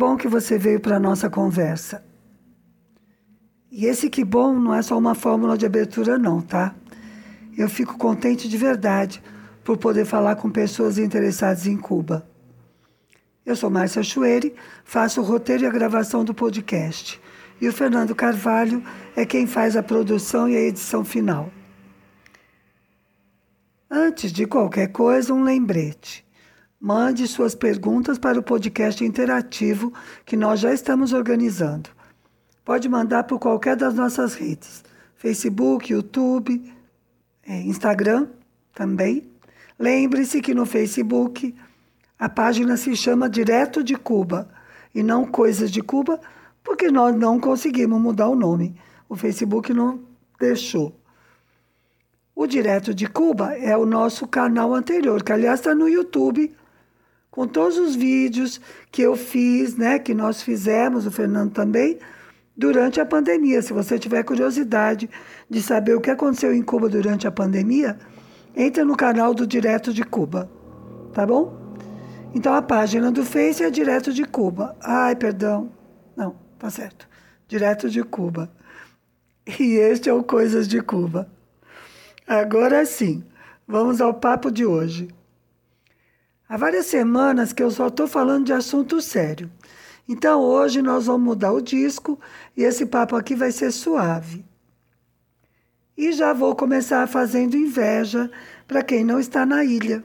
bom que você veio para a nossa conversa. E esse que bom não é só uma fórmula de abertura, não, tá? Eu fico contente de verdade por poder falar com pessoas interessadas em Cuba. Eu sou Márcia Chueri, faço o roteiro e a gravação do podcast. E o Fernando Carvalho é quem faz a produção e a edição final. Antes de qualquer coisa, um lembrete. Mande suas perguntas para o podcast interativo que nós já estamos organizando. Pode mandar por qualquer das nossas redes: Facebook, YouTube, é, Instagram também. Lembre-se que no Facebook a página se chama Direto de Cuba e não Coisas de Cuba, porque nós não conseguimos mudar o nome. O Facebook não deixou. O Direto de Cuba é o nosso canal anterior, que aliás está no YouTube com todos os vídeos que eu fiz, né, que nós fizemos, o Fernando também, durante a pandemia. Se você tiver curiosidade de saber o que aconteceu em Cuba durante a pandemia, entre no canal do Direto de Cuba, tá bom? Então a página do Face é Direto de Cuba. Ai, perdão. Não, tá certo. Direto de Cuba. E este é o Coisas de Cuba. Agora sim, vamos ao papo de hoje. Há várias semanas que eu só estou falando de assunto sério. Então hoje nós vamos mudar o disco e esse papo aqui vai ser suave. E já vou começar fazendo inveja para quem não está na ilha.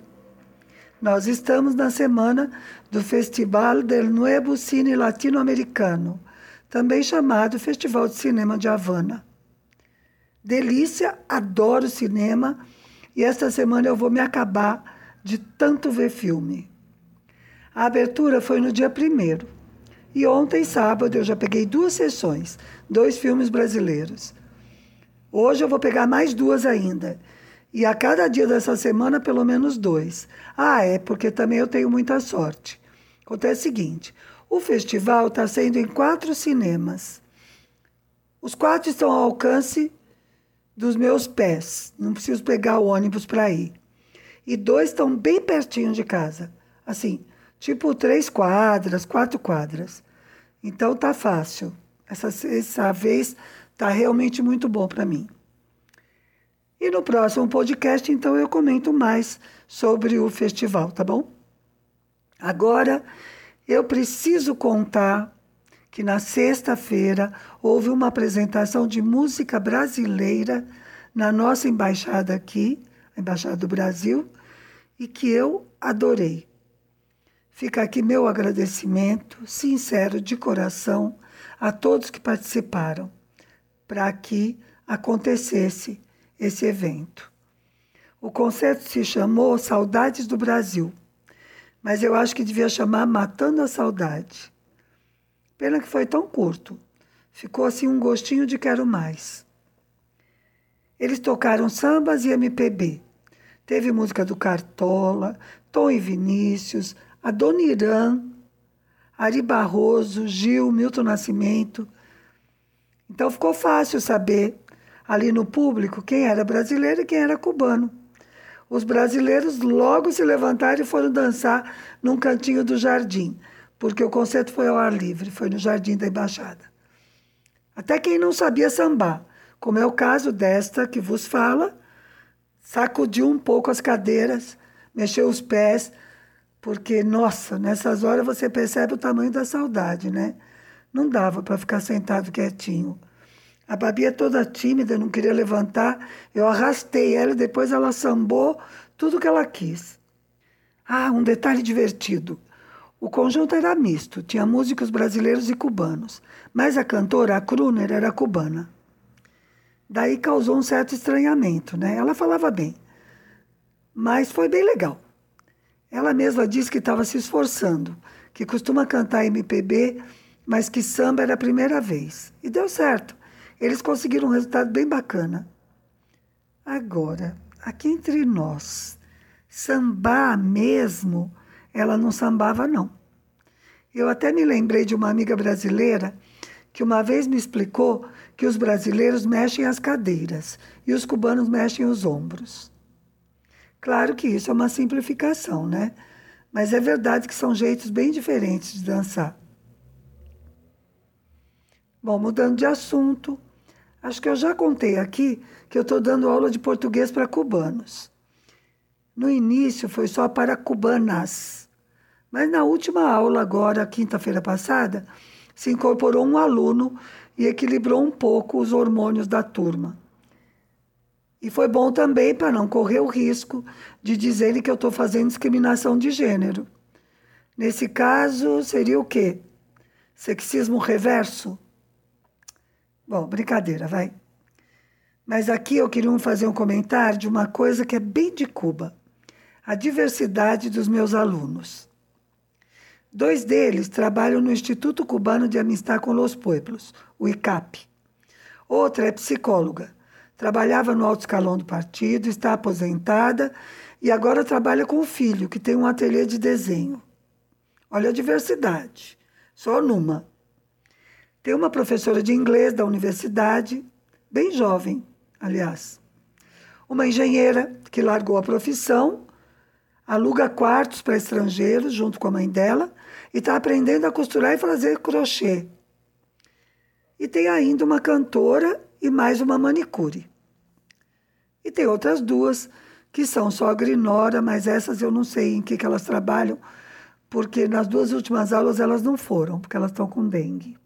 Nós estamos na semana do Festival del Nuevo Cine Latino-Americano, também chamado Festival de Cinema de Havana. Delícia, adoro cinema e esta semana eu vou me acabar de tanto ver filme. A abertura foi no dia primeiro. E ontem, sábado, eu já peguei duas sessões, dois filmes brasileiros. Hoje eu vou pegar mais duas ainda. E a cada dia dessa semana, pelo menos dois. Ah, é, porque também eu tenho muita sorte. Acontece o seguinte: o festival está sendo em quatro cinemas. Os quatro estão ao alcance dos meus pés. Não preciso pegar o ônibus para ir e dois estão bem pertinho de casa. Assim, tipo três quadras, quatro quadras. Então tá fácil. Essa, essa vez tá realmente muito bom para mim. E no próximo podcast, então, eu comento mais sobre o festival, tá bom? Agora, eu preciso contar que na sexta-feira houve uma apresentação de música brasileira na nossa embaixada aqui, Embaixada do Brasil, e que eu adorei. Fica aqui meu agradecimento sincero de coração a todos que participaram para que acontecesse esse evento. O concerto se chamou Saudades do Brasil, mas eu acho que devia chamar Matando a Saudade. Pena que foi tão curto. Ficou assim um gostinho de quero mais. Eles tocaram sambas e MPB, Teve música do Cartola, Tom e Vinícius, a Dona Irã, Ari Barroso, Gil, Milton Nascimento. Então ficou fácil saber ali no público quem era brasileiro e quem era cubano. Os brasileiros logo se levantaram e foram dançar num cantinho do jardim, porque o concerto foi ao ar livre, foi no jardim da embaixada. Até quem não sabia sambar, como é o caso desta que vos fala, sacudiu um pouco as cadeiras, mexeu os pés, porque, nossa, nessas horas você percebe o tamanho da saudade, né? Não dava para ficar sentado quietinho. A Babi é toda tímida, não queria levantar. Eu arrastei ela e depois ela sambou tudo que ela quis. Ah, um detalhe divertido. O conjunto era misto, tinha músicos brasileiros e cubanos, mas a cantora, a Kruner, era cubana. Daí causou um certo estranhamento, né? Ela falava bem, mas foi bem legal. Ela mesma disse que estava se esforçando, que costuma cantar MPB, mas que samba era a primeira vez. E deu certo. Eles conseguiram um resultado bem bacana. Agora, aqui entre nós, sambar mesmo, ela não sambava, não. Eu até me lembrei de uma amiga brasileira que uma vez me explicou que os brasileiros mexem as cadeiras e os cubanos mexem os ombros. Claro que isso é uma simplificação, né? Mas é verdade que são jeitos bem diferentes de dançar. Bom, mudando de assunto, acho que eu já contei aqui que eu estou dando aula de português para cubanos. No início foi só para cubanas, mas na última aula, agora, quinta-feira passada, se incorporou um aluno e equilibrou um pouco os hormônios da turma. E foi bom também para não correr o risco de dizerem que eu estou fazendo discriminação de gênero. Nesse caso, seria o quê? Sexismo reverso? Bom, brincadeira, vai. Mas aqui eu queria fazer um comentário de uma coisa que é bem de Cuba: a diversidade dos meus alunos. Dois deles trabalham no Instituto Cubano de Amistad com los Pueblos, o ICAP. Outra é psicóloga Trabalhava no alto escalão do partido, está aposentada e agora trabalha com o filho, que tem um ateliê de desenho. Olha a diversidade, só numa. Tem uma professora de inglês da universidade, bem jovem, aliás. Uma engenheira que largou a profissão, aluga quartos para estrangeiros junto com a mãe dela e está aprendendo a costurar e fazer crochê. E tem ainda uma cantora e mais uma manicure. E tem outras duas que são só grinora, mas essas eu não sei em que, que elas trabalham, porque nas duas últimas aulas elas não foram, porque elas estão com dengue.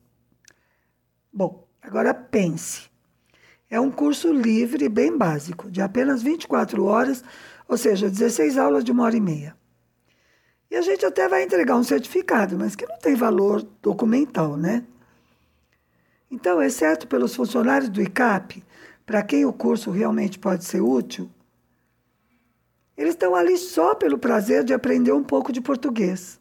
Bom, agora pense. É um curso livre, bem básico, de apenas 24 horas, ou seja, 16 aulas de uma hora e meia. E a gente até vai entregar um certificado, mas que não tem valor documental, né? Então, exceto pelos funcionários do ICAP, para quem o curso realmente pode ser útil, eles estão ali só pelo prazer de aprender um pouco de português.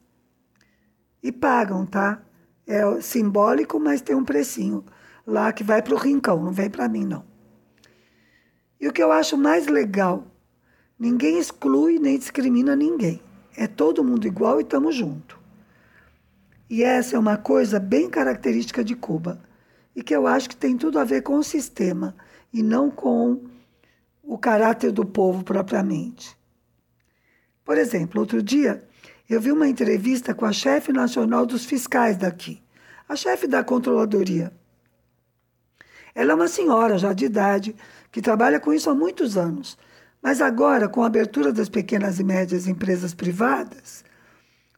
E pagam, tá? É simbólico, mas tem um precinho lá que vai para o rincão, não vem para mim, não. E o que eu acho mais legal, ninguém exclui nem discrimina ninguém. É todo mundo igual e estamos junto. E essa é uma coisa bem característica de Cuba e que eu acho que tem tudo a ver com o sistema e não com o caráter do povo propriamente. Por exemplo, outro dia eu vi uma entrevista com a chefe nacional dos fiscais daqui, a chefe da controladoria. Ela é uma senhora já de idade que trabalha com isso há muitos anos, mas agora, com a abertura das pequenas e médias empresas privadas,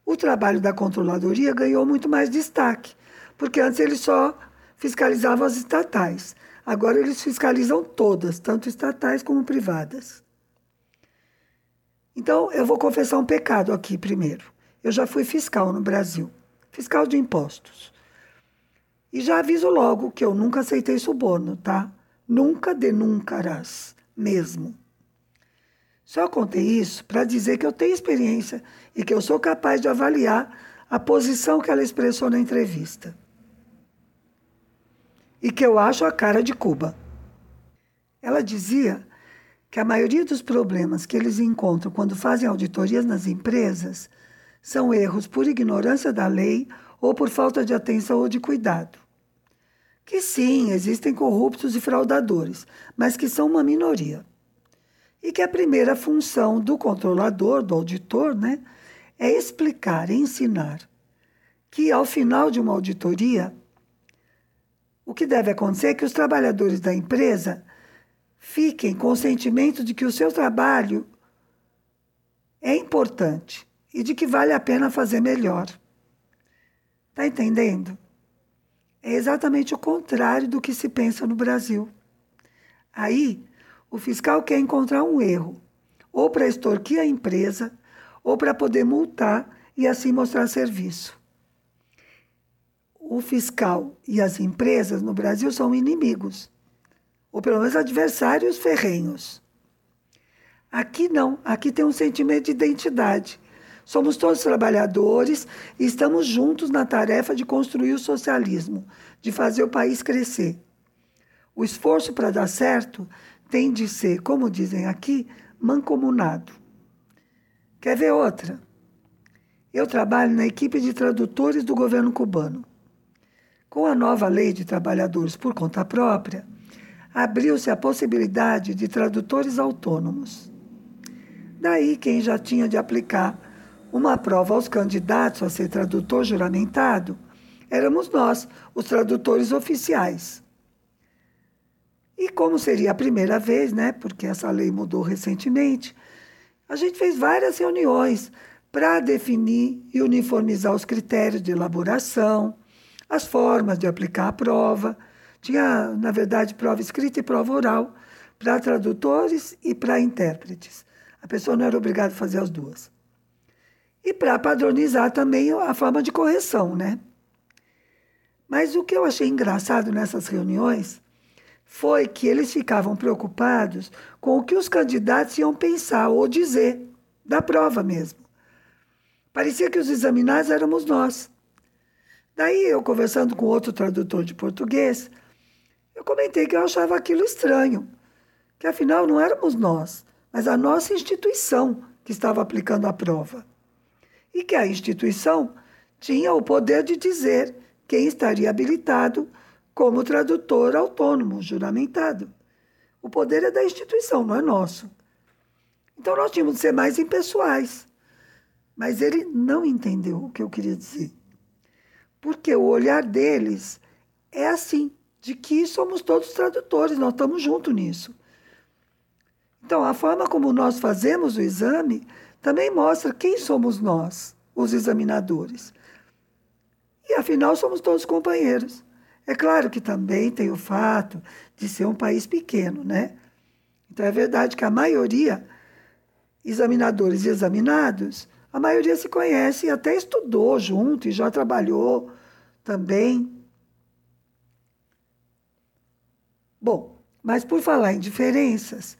o trabalho da controladoria ganhou muito mais destaque, porque antes ele só fiscalizavam as estatais. Agora eles fiscalizam todas, tanto estatais como privadas. Então, eu vou confessar um pecado aqui primeiro. Eu já fui fiscal no Brasil, fiscal de impostos. E já aviso logo que eu nunca aceitei suborno, tá? Nunca denuncarás, mesmo. Só contei isso para dizer que eu tenho experiência e que eu sou capaz de avaliar a posição que ela expressou na entrevista e que eu acho a cara de Cuba. Ela dizia que a maioria dos problemas que eles encontram quando fazem auditorias nas empresas são erros por ignorância da lei ou por falta de atenção ou de cuidado. Que sim, existem corruptos e fraudadores, mas que são uma minoria. E que a primeira função do controlador, do auditor, né, é explicar, ensinar que ao final de uma auditoria o que deve acontecer é que os trabalhadores da empresa fiquem com o sentimento de que o seu trabalho é importante e de que vale a pena fazer melhor. Está entendendo? É exatamente o contrário do que se pensa no Brasil. Aí, o fiscal quer encontrar um erro, ou para extorquir a empresa, ou para poder multar e assim mostrar serviço o fiscal e as empresas no Brasil são inimigos, ou pelo menos adversários ferrenhos. Aqui não, aqui tem um sentimento de identidade. Somos todos trabalhadores e estamos juntos na tarefa de construir o socialismo, de fazer o país crescer. O esforço para dar certo tem de ser, como dizem aqui, mancomunado. Quer ver outra? Eu trabalho na equipe de tradutores do governo cubano. Com a nova lei de trabalhadores por conta própria, abriu-se a possibilidade de tradutores autônomos. Daí, quem já tinha de aplicar uma prova aos candidatos a ser tradutor juramentado éramos nós, os tradutores oficiais. E como seria a primeira vez, né, porque essa lei mudou recentemente, a gente fez várias reuniões para definir e uniformizar os critérios de elaboração, as formas de aplicar a prova. Tinha, na verdade, prova escrita e prova oral para tradutores e para intérpretes. A pessoa não era obrigada a fazer as duas. E para padronizar também a forma de correção, né? Mas o que eu achei engraçado nessas reuniões foi que eles ficavam preocupados com o que os candidatos iam pensar ou dizer da prova mesmo. Parecia que os examinados éramos nós. Daí, eu conversando com outro tradutor de português, eu comentei que eu achava aquilo estranho, que afinal não éramos nós, mas a nossa instituição que estava aplicando a prova. E que a instituição tinha o poder de dizer quem estaria habilitado como tradutor autônomo, juramentado. O poder é da instituição, não é nosso. Então nós tínhamos de ser mais impessoais. Mas ele não entendeu o que eu queria dizer. Porque o olhar deles é assim, de que somos todos tradutores, nós estamos juntos nisso. Então, a forma como nós fazemos o exame também mostra quem somos nós, os examinadores. E afinal, somos todos companheiros. É claro que também tem o fato de ser um país pequeno, né? Então é verdade que a maioria, examinadores e examinados, a maioria se conhece e até estudou junto e já trabalhou também. Bom, mas por falar em diferenças,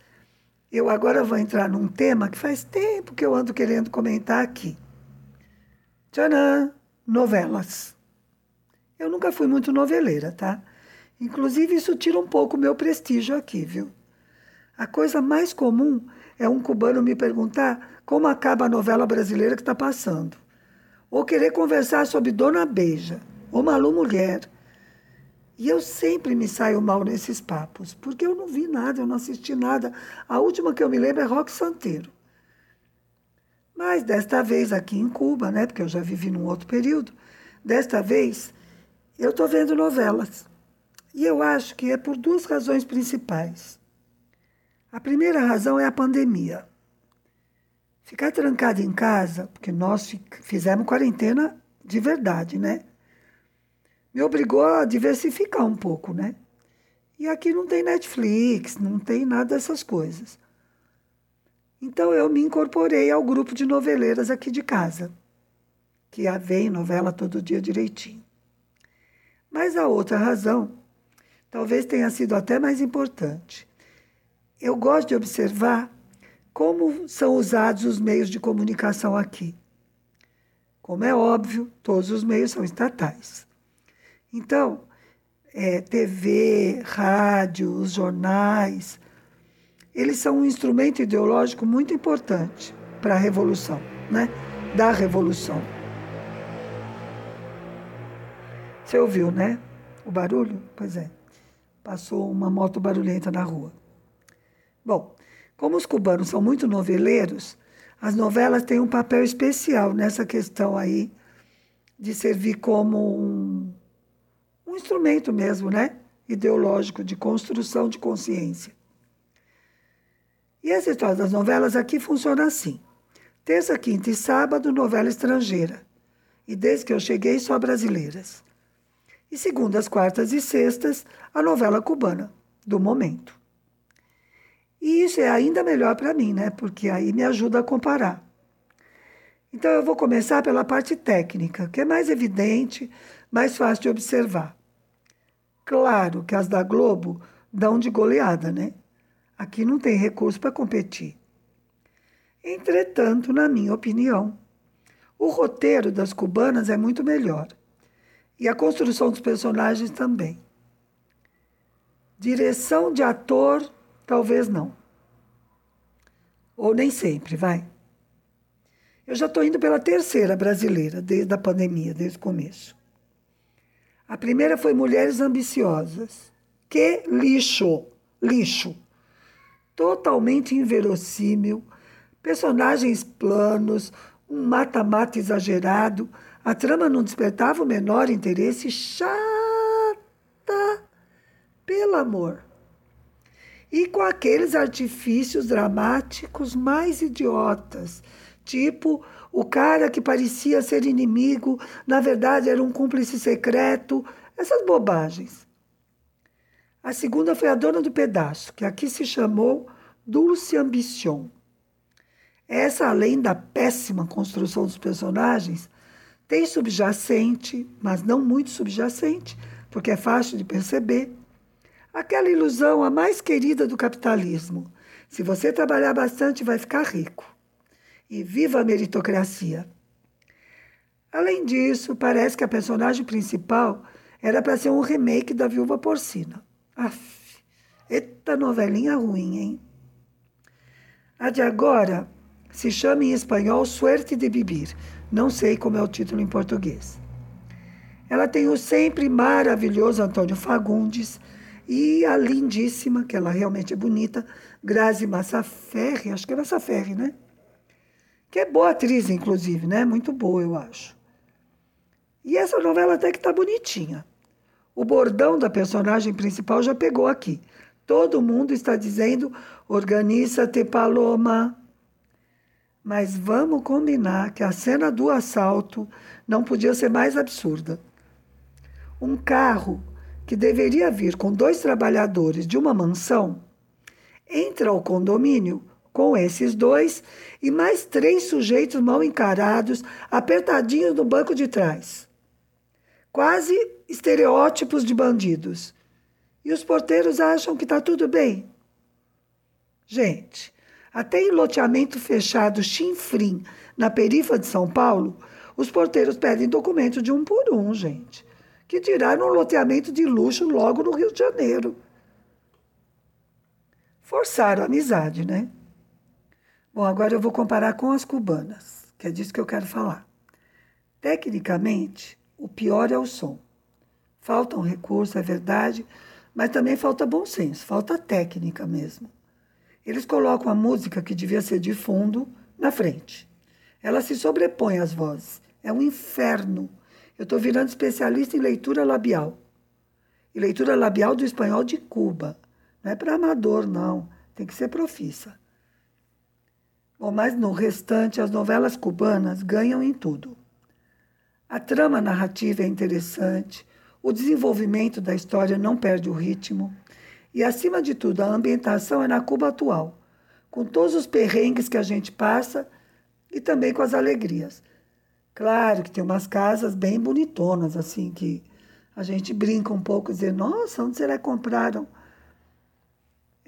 eu agora vou entrar num tema que faz tempo que eu ando querendo comentar aqui. Tcharam! Novelas. Eu nunca fui muito noveleira, tá? Inclusive, isso tira um pouco o meu prestígio aqui, viu? A coisa mais comum é um cubano me perguntar como acaba a novela brasileira que está passando. Ou querer conversar sobre Dona Beija, ou Malu Mulher. E eu sempre me saio mal nesses papos, porque eu não vi nada, eu não assisti nada. A última que eu me lembro é Rock Santeiro. Mas desta vez aqui em Cuba, né, porque eu já vivi num outro período, desta vez eu estou vendo novelas. E eu acho que é por duas razões principais. A primeira razão é a pandemia. Ficar trancado em casa, porque nós fizemos quarentena de verdade, né? Me obrigou a diversificar um pouco, né? E aqui não tem Netflix, não tem nada dessas coisas. Então eu me incorporei ao grupo de noveleiras aqui de casa, que vem novela todo dia direitinho. Mas a outra razão talvez tenha sido até mais importante. Eu gosto de observar como são usados os meios de comunicação aqui. Como é óbvio, todos os meios são estatais. Então, é, TV, rádio, os jornais, eles são um instrumento ideológico muito importante para a revolução, né? da revolução. Você ouviu, né? O barulho? Pois é. Passou uma moto barulhenta na rua. Bom, como os cubanos são muito noveleiros, as novelas têm um papel especial nessa questão aí de servir como um, um instrumento mesmo, né? Ideológico de construção de consciência. E essa história das novelas aqui funciona assim: terça, quinta e sábado, novela estrangeira. E desde que eu cheguei, só brasileiras e segundas, quartas e sextas, a novela cubana do momento. E isso é ainda melhor para mim, né? Porque aí me ajuda a comparar. Então eu vou começar pela parte técnica, que é mais evidente, mais fácil de observar. Claro que as da Globo dão de goleada, né? Aqui não tem recurso para competir. Entretanto, na minha opinião, o roteiro das cubanas é muito melhor. E a construção dos personagens também. Direção de ator, talvez não. Ou nem sempre, vai. Eu já estou indo pela terceira brasileira, desde a pandemia, desde o começo. A primeira foi Mulheres Ambiciosas. Que lixo! Lixo! Totalmente inverossímil, personagens planos, um mata-mata exagerado, a trama não despertava o menor interesse. Chata! Pelo amor! E com aqueles artifícios dramáticos mais idiotas, tipo o cara que parecia ser inimigo, na verdade era um cúmplice secreto, essas bobagens. A segunda foi a dona do pedaço, que aqui se chamou Dulce Ambition. Essa, além da péssima construção dos personagens, tem subjacente, mas não muito subjacente, porque é fácil de perceber, aquela ilusão a mais querida do capitalismo. Se você trabalhar bastante, vai ficar rico. E viva a meritocracia! Além disso, parece que a personagem principal era para ser um remake da Viúva Porcina. Aff, eita novelinha ruim, hein? A de agora se chama em espanhol Suerte de Vivir. Não sei como é o título em português. Ela tem o sempre maravilhoso Antônio Fagundes e a lindíssima, que ela realmente é bonita, Grazi Massaferri, acho que é Massaferri, né? Que é boa atriz, inclusive, né? Muito boa, eu acho. E essa novela até que tá bonitinha. O bordão da personagem principal já pegou aqui. Todo mundo está dizendo: organiza-te, Paloma. Mas vamos combinar que a cena do assalto não podia ser mais absurda. Um carro que deveria vir com dois trabalhadores de uma mansão entra ao condomínio com esses dois e mais três sujeitos mal encarados, apertadinhos no banco de trás quase estereótipos de bandidos. E os porteiros acham que está tudo bem. Gente, até em loteamento fechado chinfrim, na perifa de São Paulo, os porteiros pedem documento de um por um, gente. Que tiraram um loteamento de luxo logo no Rio de Janeiro. Forçaram a amizade, né? Bom, agora eu vou comparar com as cubanas, que é disso que eu quero falar. Tecnicamente, o pior é o som. Falta um recurso, é verdade, mas também falta bom senso, falta técnica mesmo. Eles colocam a música que devia ser de fundo na frente. Ela se sobrepõe às vozes. É um inferno. Eu estou virando especialista em leitura labial. E leitura labial do espanhol de Cuba. Não é para amador, não. Tem que ser profissa. Bom, mas no restante, as novelas cubanas ganham em tudo. A trama narrativa é interessante, o desenvolvimento da história não perde o ritmo e, acima de tudo, a ambientação é na Cuba atual, com todos os perrengues que a gente passa e também com as alegrias. Claro que tem umas casas bem bonitonas, assim, que a gente brinca um pouco, dizer, nossa, onde será que compraram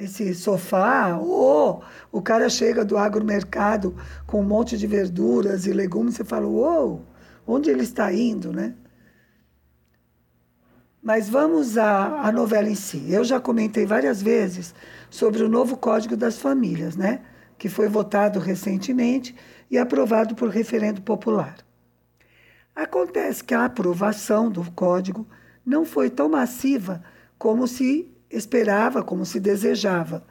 esse sofá? Ou oh, o cara chega do agromercado com um monte de verduras e legumes, você fala, uou! Oh, onde ele está indo, né? Mas vamos à, à novela em si. Eu já comentei várias vezes sobre o novo Código das Famílias, né? Que foi votado recentemente e aprovado por referendo popular. Acontece que a aprovação do código não foi tão massiva como se esperava, como se desejava.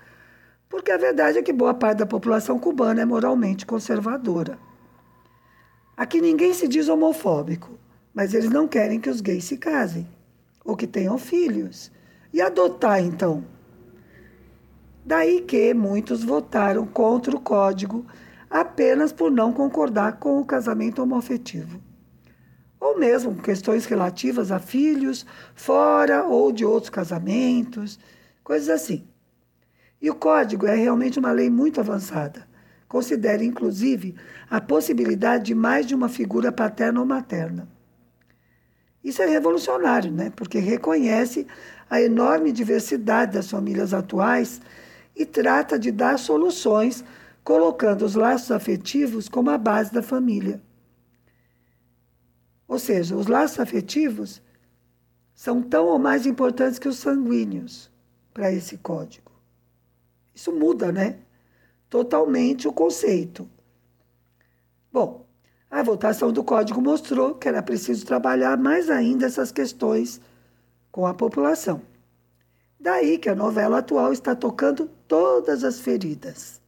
Porque a verdade é que boa parte da população cubana é moralmente conservadora. Aqui ninguém se diz homofóbico, mas eles não querem que os gays se casem ou que tenham filhos. E adotar, então? Daí que muitos votaram contra o código apenas por não concordar com o casamento homoafetivo. Ou mesmo questões relativas a filhos fora ou de outros casamentos, coisas assim. E o código é realmente uma lei muito avançada. Considera, inclusive, a possibilidade de mais de uma figura paterna ou materna. Isso é revolucionário, né? porque reconhece a enorme diversidade das famílias atuais e trata de dar soluções, colocando os laços afetivos como a base da família. Ou seja, os laços afetivos são tão ou mais importantes que os sanguíneos para esse código. Isso muda, né? totalmente o conceito. Bom, a votação do código mostrou que era preciso trabalhar mais ainda essas questões com a população. Daí que a novela atual está tocando todas as feridas.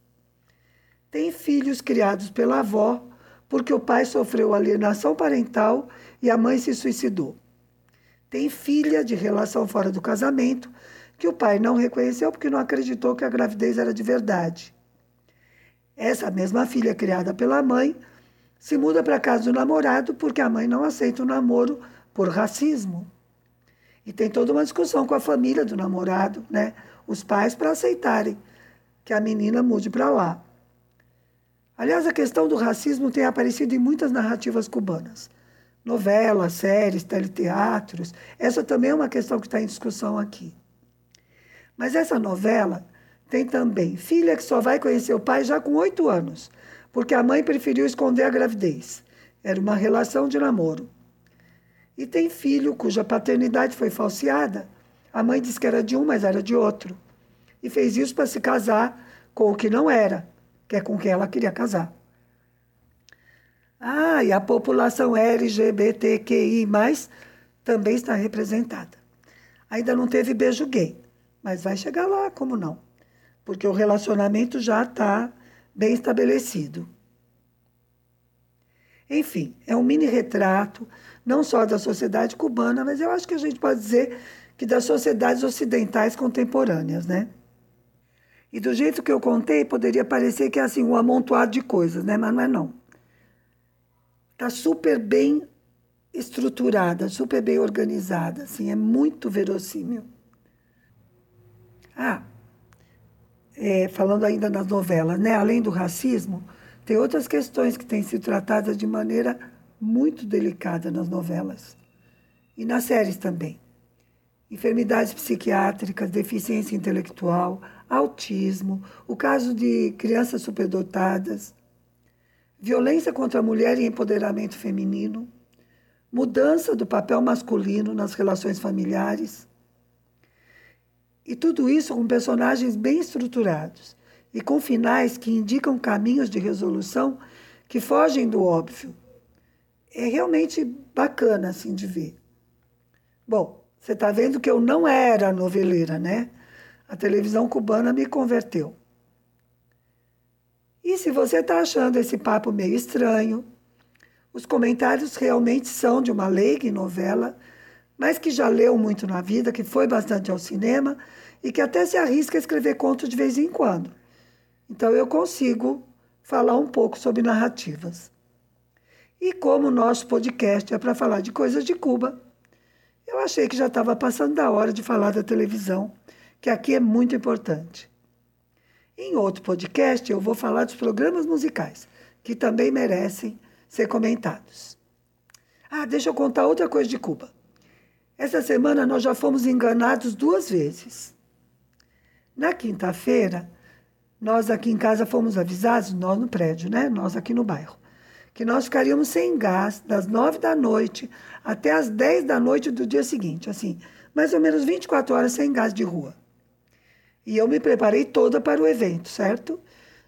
Tem filhos criados pela avó porque o pai sofreu alienação parental e a mãe se suicidou. Tem filha de relação fora do casamento que o pai não reconheceu porque não acreditou que a gravidez era de verdade. Essa mesma filha, criada pela mãe, se muda para casa do namorado porque a mãe não aceita o namoro por racismo. E tem toda uma discussão com a família do namorado, né? Os pais para aceitarem que a menina mude para lá. Aliás, a questão do racismo tem aparecido em muitas narrativas cubanas. Novelas, séries, teleteatros. Essa também é uma questão que está em discussão aqui. Mas essa novela tem também filha que só vai conhecer o pai já com oito anos, porque a mãe preferiu esconder a gravidez. Era uma relação de namoro. E tem filho cuja paternidade foi falseada. A mãe disse que era de um, mas era de outro. E fez isso para se casar com o que não era, que é com quem ela queria casar. Ah, e a população LGBTQI também está representada. Ainda não teve beijo gay, mas vai chegar lá, como não? Porque o relacionamento já está bem estabelecido. Enfim, é um mini retrato, não só da sociedade cubana, mas eu acho que a gente pode dizer que das sociedades ocidentais contemporâneas, né? E do jeito que eu contei, poderia parecer que é assim, um amontoado de coisas, né? Mas não é não. Está super bem estruturada, super bem organizada, assim, é muito verossímil. Ah, é, falando ainda nas novelas, né? Além do racismo, tem outras questões que têm sido tratadas de maneira muito delicada nas novelas e nas séries também enfermidades psiquiátricas, deficiência intelectual, autismo, o caso de crianças superdotadas, violência contra a mulher e empoderamento feminino, mudança do papel masculino nas relações familiares. E tudo isso com personagens bem estruturados e com finais que indicam caminhos de resolução que fogem do óbvio. É realmente bacana assim de ver. Bom, você está vendo que eu não era noveleira, né? A televisão cubana me converteu. E se você está achando esse papo meio estranho, os comentários realmente são de uma leiga em novela, mas que já leu muito na vida, que foi bastante ao cinema e que até se arrisca a escrever contos de vez em quando. Então eu consigo falar um pouco sobre narrativas. E como o nosso podcast é para falar de coisas de Cuba, eu achei que já estava passando da hora de falar da televisão, que aqui é muito importante. Em outro podcast, eu vou falar dos programas musicais, que também merecem ser comentados. Ah, deixa eu contar outra coisa de Cuba. Essa semana nós já fomos enganados duas vezes. Na quinta-feira, nós aqui em casa fomos avisados, nós no prédio, né? Nós aqui no bairro, que nós ficaríamos sem gás das nove da noite até as dez da noite do dia seguinte, assim, mais ou menos 24 horas sem gás de rua. E eu me preparei toda para o evento, certo?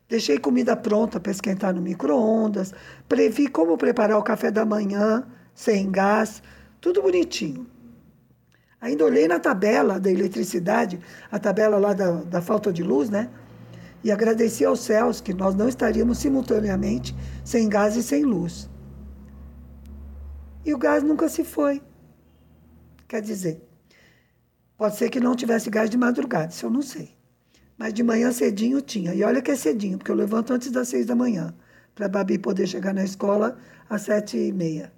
Deixei comida pronta para esquentar no micro-ondas, previ como preparar o café da manhã sem gás, tudo bonitinho. Ainda olhei na tabela da eletricidade, a tabela lá da, da falta de luz, né? e agradeci aos céus que nós não estaríamos simultaneamente sem gás e sem luz. E o gás nunca se foi. Quer dizer, pode ser que não tivesse gás de madrugada, isso eu não sei. Mas de manhã cedinho tinha. E olha que é cedinho, porque eu levanto antes das seis da manhã, para a Babi poder chegar na escola às sete e meia.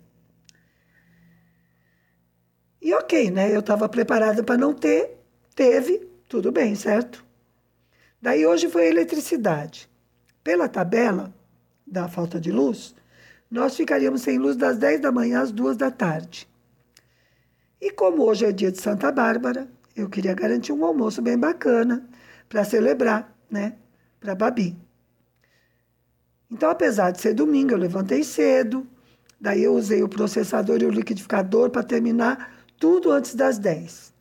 E ok, né? Eu estava preparada para não ter, teve, tudo bem, certo? Daí hoje foi a eletricidade. Pela tabela da falta de luz, nós ficaríamos sem luz das 10 da manhã às 2 da tarde. E como hoje é dia de Santa Bárbara, eu queria garantir um almoço bem bacana para celebrar, né, para Babi. Então, apesar de ser domingo, eu levantei cedo, daí eu usei o processador e o liquidificador para terminar tudo antes das 10.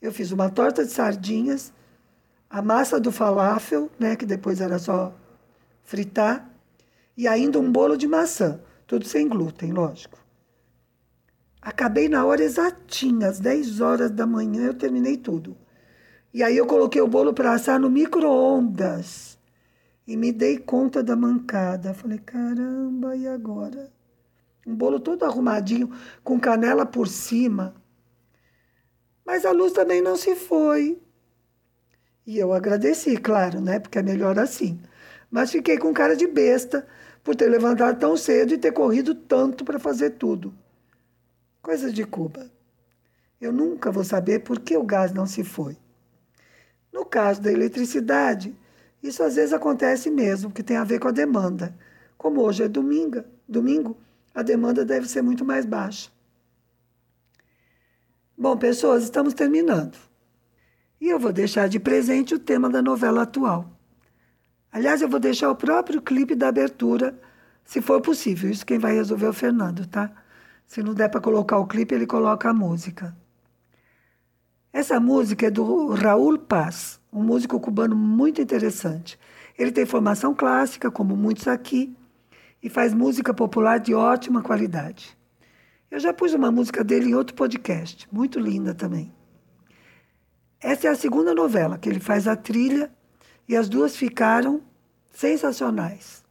Eu fiz uma torta de sardinhas a massa do falafel, né, que depois era só fritar, e ainda um bolo de maçã, tudo sem glúten, lógico. Acabei na hora exatinha, às 10 horas da manhã eu terminei tudo. E aí eu coloquei o bolo para assar no micro-ondas. e me dei conta da mancada. Falei, caramba, e agora? Um bolo todo arrumadinho, com canela por cima. Mas a luz também não se foi. E eu agradeci, claro, né? Porque é melhor assim. Mas fiquei com cara de besta por ter levantado tão cedo e ter corrido tanto para fazer tudo. Coisa de Cuba. Eu nunca vou saber por que o gás não se foi. No caso da eletricidade, isso às vezes acontece mesmo, que tem a ver com a demanda. Como hoje é domingo, domingo, a demanda deve ser muito mais baixa. Bom, pessoas, estamos terminando. E eu vou deixar de presente o tema da novela atual. Aliás, eu vou deixar o próprio clipe da abertura, se for possível. Isso quem vai resolver é o Fernando, tá? Se não der para colocar o clipe, ele coloca a música. Essa música é do Raul Paz, um músico cubano muito interessante. Ele tem formação clássica, como muitos aqui, e faz música popular de ótima qualidade. Eu já pus uma música dele em outro podcast, muito linda também. Essa é a segunda novela que ele faz a trilha e as duas ficaram sensacionais.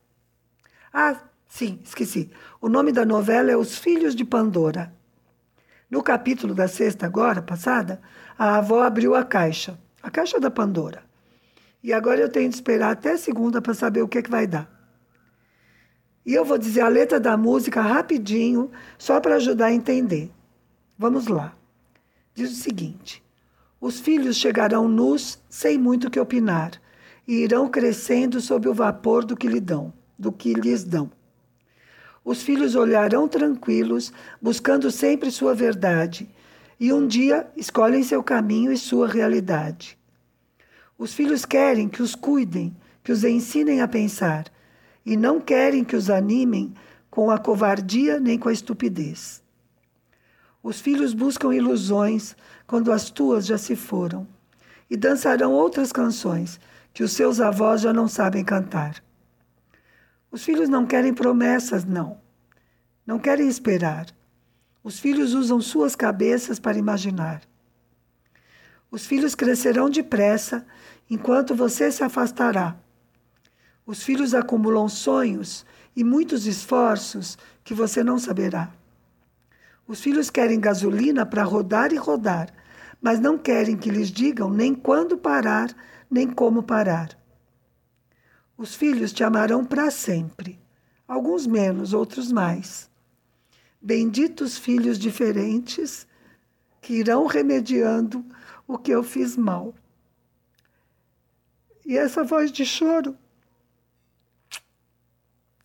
Ah, sim, esqueci. O nome da novela é Os Filhos de Pandora. No capítulo da sexta, agora, passada, a avó abriu a caixa, a caixa da Pandora. E agora eu tenho de esperar até segunda para saber o que, é que vai dar. E eu vou dizer a letra da música rapidinho, só para ajudar a entender. Vamos lá. Diz o seguinte: Os filhos chegarão nus, sem muito que opinar, e irão crescendo sob o vapor do que lhe dão, do que lhes dão. Os filhos olharão tranquilos, buscando sempre sua verdade, e um dia escolhem seu caminho e sua realidade. Os filhos querem que os cuidem, que os ensinem a pensar, e não querem que os animem com a covardia nem com a estupidez. Os filhos buscam ilusões quando as tuas já se foram, e dançarão outras canções que os seus avós já não sabem cantar. Os filhos não querem promessas, não. Não querem esperar. Os filhos usam suas cabeças para imaginar. Os filhos crescerão depressa enquanto você se afastará. Os filhos acumulam sonhos e muitos esforços que você não saberá. Os filhos querem gasolina para rodar e rodar, mas não querem que lhes digam nem quando parar, nem como parar. Os filhos te amarão para sempre, alguns menos, outros mais. Benditos filhos diferentes que irão remediando o que eu fiz mal. E essa voz de choro.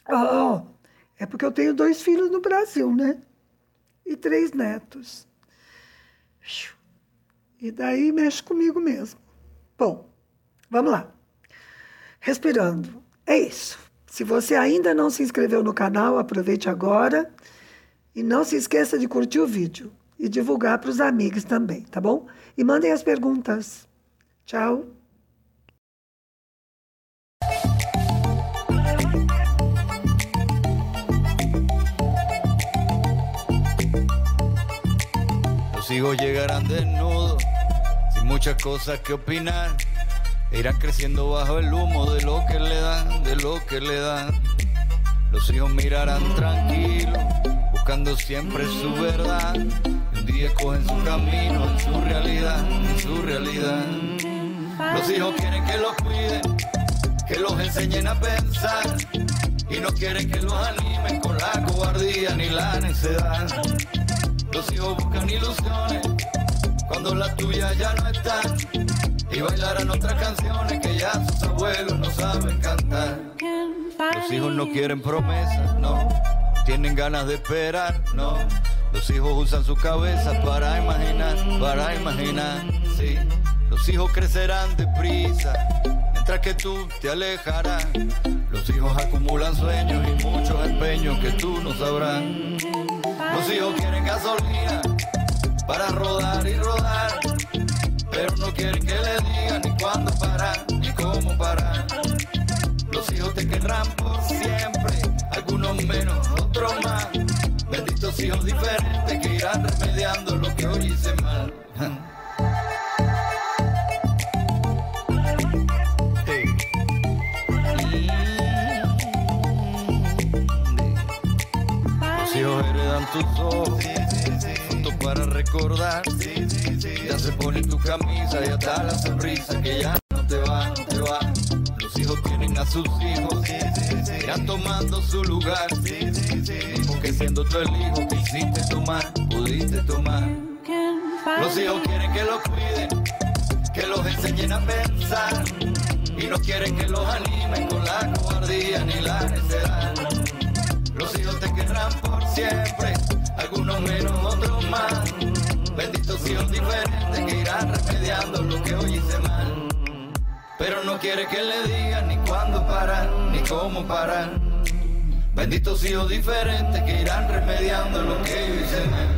Oh, é porque eu tenho dois filhos no Brasil, né? E três netos. E daí mexe comigo mesmo. Bom, vamos lá. Respirando. É isso. Se você ainda não se inscreveu no canal, aproveite agora. E não se esqueça de curtir o vídeo e divulgar para os amigos também, tá bom? E mandem as perguntas. Tchau. Llegarán sin muchas cosas que opinar. Irán creciendo bajo el humo de lo que le dan, de lo que le dan. Los hijos mirarán tranquilos, buscando siempre su verdad. Un día cogen su camino en su realidad, en su realidad. Los hijos quieren que los cuiden, que los enseñen a pensar. Y no quieren que los animen con la cobardía ni la necedad. Los hijos buscan ilusiones cuando las tuyas ya no están. Y bailarán otras canciones que ya sus abuelos no saben cantar. Los hijos no quieren promesas, no. Tienen ganas de esperar, no. Los hijos usan su cabeza para imaginar, para imaginar, sí. Los hijos crecerán deprisa, mientras que tú te alejarás. Los hijos acumulan sueños y muchos empeños que tú no sabrás. Los hijos quieren gasolina para rodar y rodar, pero no quieren que le diga ni cuándo parar, ni cómo parar. Los hijos te querrán por siempre, algunos menos, otros más. Benditos hijos diferentes que irán remediando lo que hoy hice mal. Los hijos heredan tus ojos para recordar. Ya se pone tu camisa y hasta la sonrisa que ya no te va, no te va. Los hijos tienen a sus hijos, irán tomando su lugar. Porque siendo tú el hijo quisiste tomar, pudiste tomar. Los hijos quieren que los cuiden, que los enseñen a pensar. Y no quieren que los animen con la cobardía ni la necedad. Los hijos te querrán por siempre, algunos menos, otros más. Benditos hijos diferentes que irán remediando lo que hoy hice mal. Pero no quiere que le digan ni cuándo parar, ni cómo parar. Benditos hijos diferentes que irán remediando lo que yo hice mal.